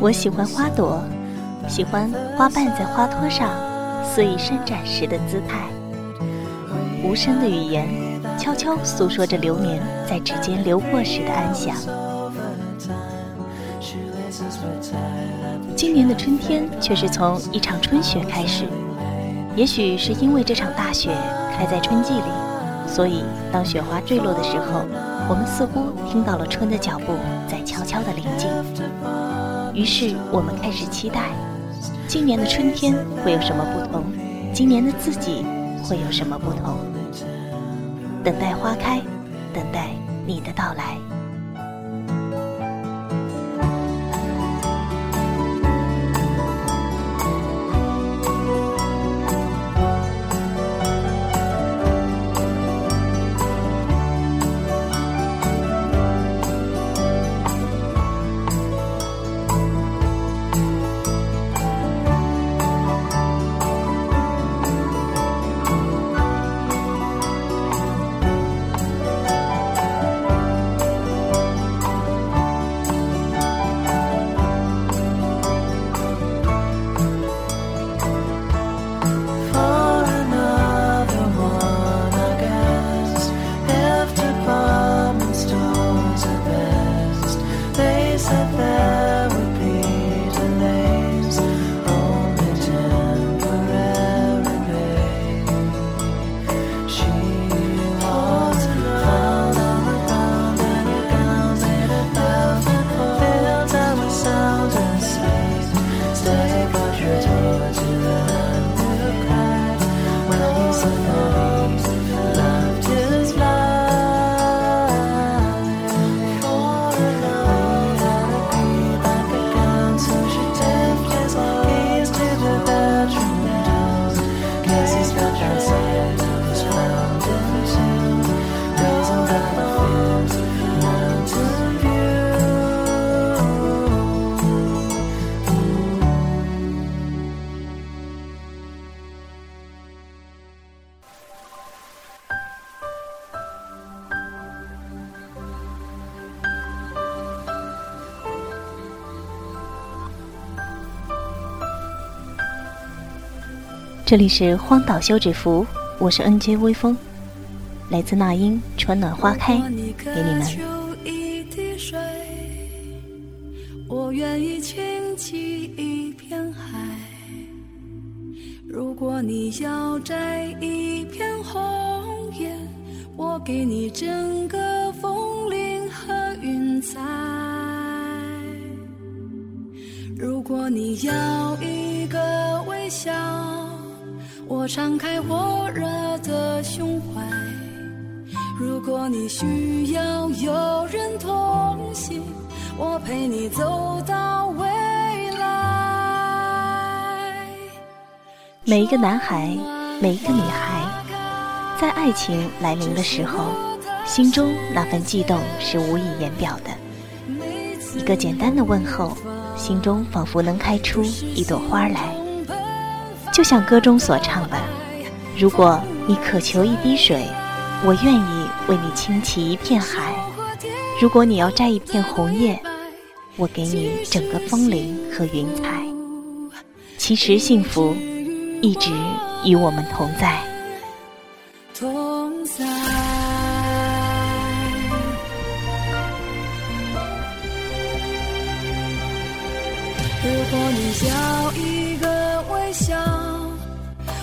我喜欢花朵，喜欢花瓣在花托上肆意伸展时的姿态。无声的语言，悄悄诉说着流年在指尖流过时的安详。今年的春天却是从一场春雪开始，也许是因为这场大雪开在春季里，所以当雪花坠落的时候，我们似乎听到了春的脚步在悄悄地临近。于是我们开始期待，今年的春天会有什么不同？今年的自己会有什么不同？等待花开，等待你的到来。这里是荒岛休止符，我是 NJ 微风，来自那英《春暖花开》，给你们。一滴水，我愿意倾起一片海。如果你要摘一片红叶，我给你整个枫林和云彩。如果你要一个微笑，我敞开火热的胸怀。如果你需要有人同行，我陪你走到未来。每一个男孩，每一个女孩，在爱情来临的时候，心中那份悸动是无以言表的。一个简单的问候，心中仿佛能开出一朵花来。就像歌中所唱的：“如果你渴求一滴水，我愿意为你倾起一片海；如果你要摘一片红叶，我给你整个枫林和云彩。其实幸福一直与我们同在。同在。如果你要一个微笑，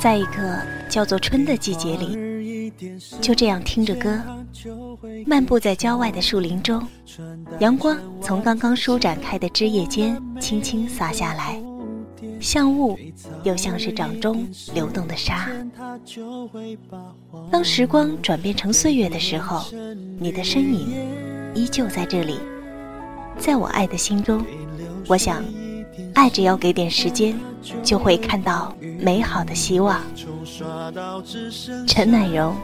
在一个叫做春的季节里，就这样听着歌，漫步在郊外的树林中，阳光从刚刚舒展开的枝叶间轻轻洒下来，像雾，又像是掌中流动的沙。当时光转变成岁月的时候，你的身影依旧在这里，在我爱的心中，我想。爱只要给点时间，就会看到美好的希望。陈乃荣，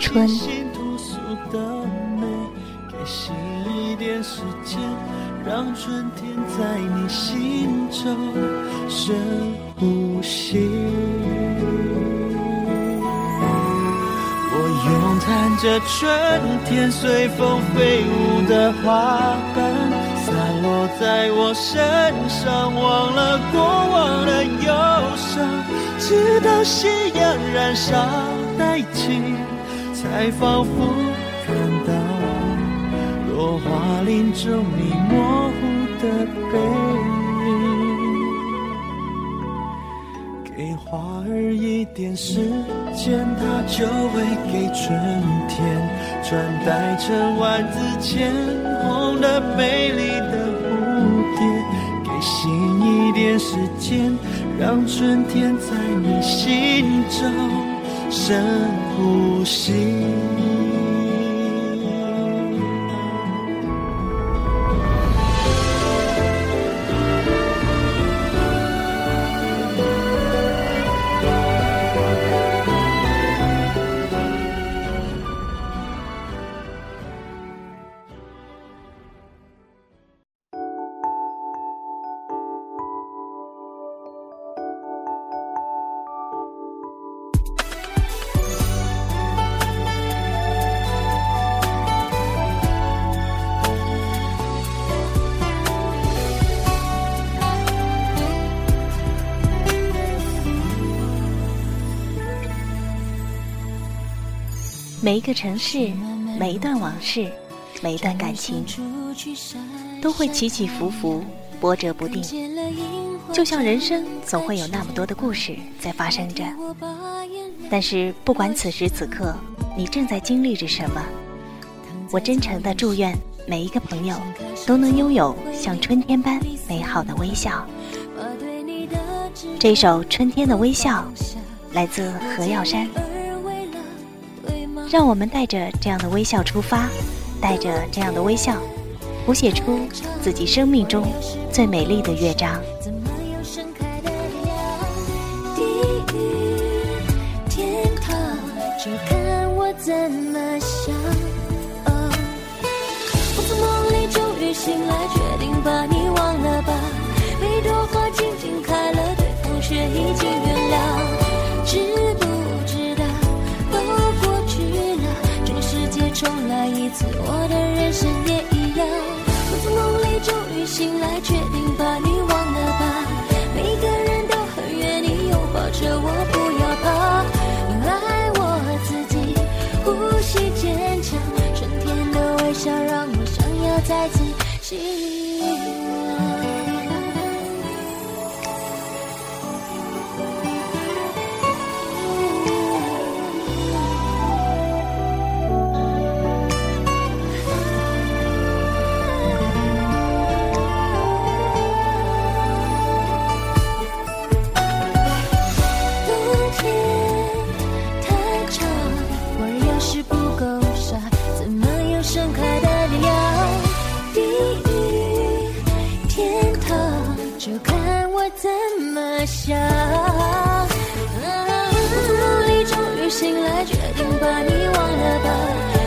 春。让春天在你心中深呼吸。我拥弹着春天随风飞舞的花瓣。落在我身上，忘了过往的忧伤，直到夕阳燃烧殆尽，才仿佛看到落花林中你模糊的背影。给花儿一点时间，它就会给春天穿戴成万紫千红的美让春天在你心中深呼吸。每一个城市，每一段往事，每一段感情，都会起起伏伏，波折不定。就像人生，总会有那么多的故事在发生着。但是，不管此时此刻你正在经历着什么，我真诚的祝愿每一个朋友都能拥有像春天般美好的微笑。这首《春天的微笑》来自何耀珊。让我们带着这样的微笑出发，带着这样的微笑，谱写出自己生命中最美丽的乐章。地狱天堂，就看我怎么想。我从梦里终于醒来，决定把你忘了吧。每朵花静静开了，对风雪已经原谅。次，我的人生也一样。我从梦里终于醒来，决定把你忘了吧。每个人都很愿意拥抱着我，不要怕。爱我自己，呼吸坚强。春天的微笑让我想要再次就看我怎么想。我从梦里终于醒来，决定把你忘了吧。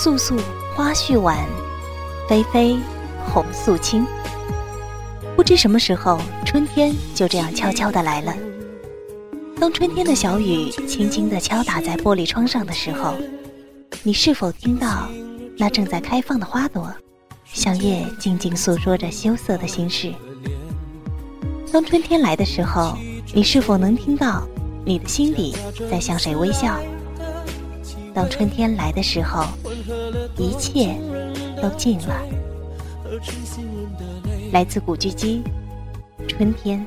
素素花絮晚，霏霏红素清。不知什么时候，春天就这样悄悄地来了。当春天的小雨轻轻地敲打在玻璃窗上的时候，你是否听到那正在开放的花朵，向夜静静诉说着羞涩的心事？当春天来的时候，你是否能听到你的心底在向谁微笑？当春天来的时候，一切都静了。来自古巨基，《春天》。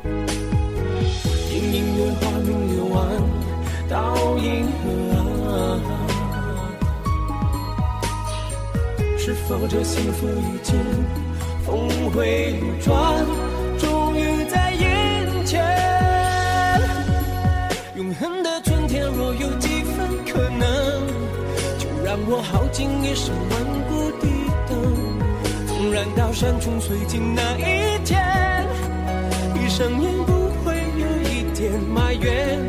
是否这幸福已经峰回路转，我耗尽一生顽固的等，纵然到山穷水尽那一天，闭上眼不会有一点埋怨。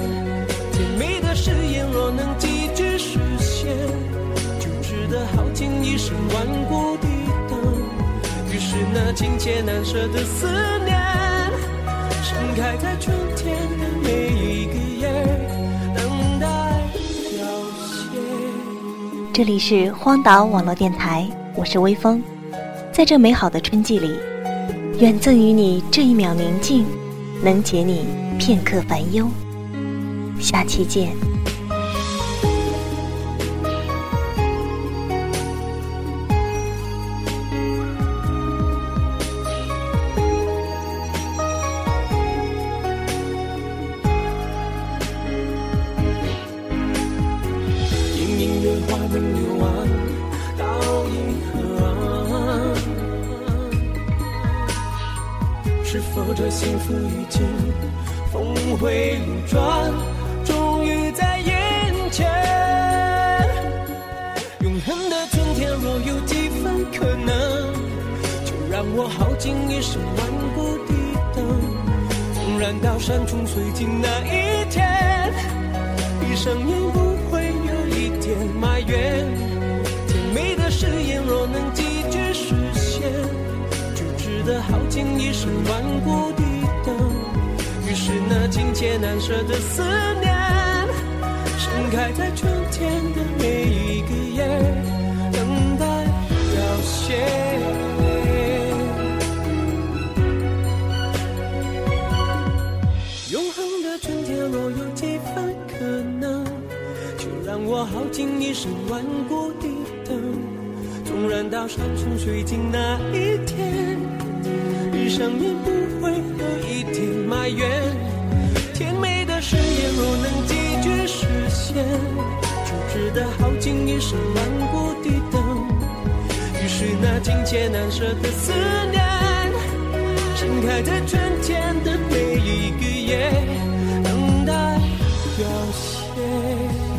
甜蜜的誓言若能几句实现，就值得耗尽一生顽固的等。于是那情切难舍的思念，盛开在春天的每一个这里是荒岛网络电台，我是微风，在这美好的春季里，愿赠予你这一秒宁静，能解你片刻烦忧。下期见。因音乐花明流完到银河，是否这幸福已经峰回路转，终于在眼前？永恒的春天，若有几分可能，就让我耗尽一生顽固的等，纵然到山穷水尽那一天。闭上眼点埋怨。甜美的誓言若能几句实现，就值得耗尽一生顽固的等。于是那情切难舍的思念，盛开在春天的每一个夜，等待凋谢。顽固地等纵然到山穷水尽那一天闭上眼不会有一天埋怨。甜美的誓言若能几句实现就值得耗尽一生顽固地等。于是那镜前难舍的思念盛开在春天的每一个夜等待凋谢。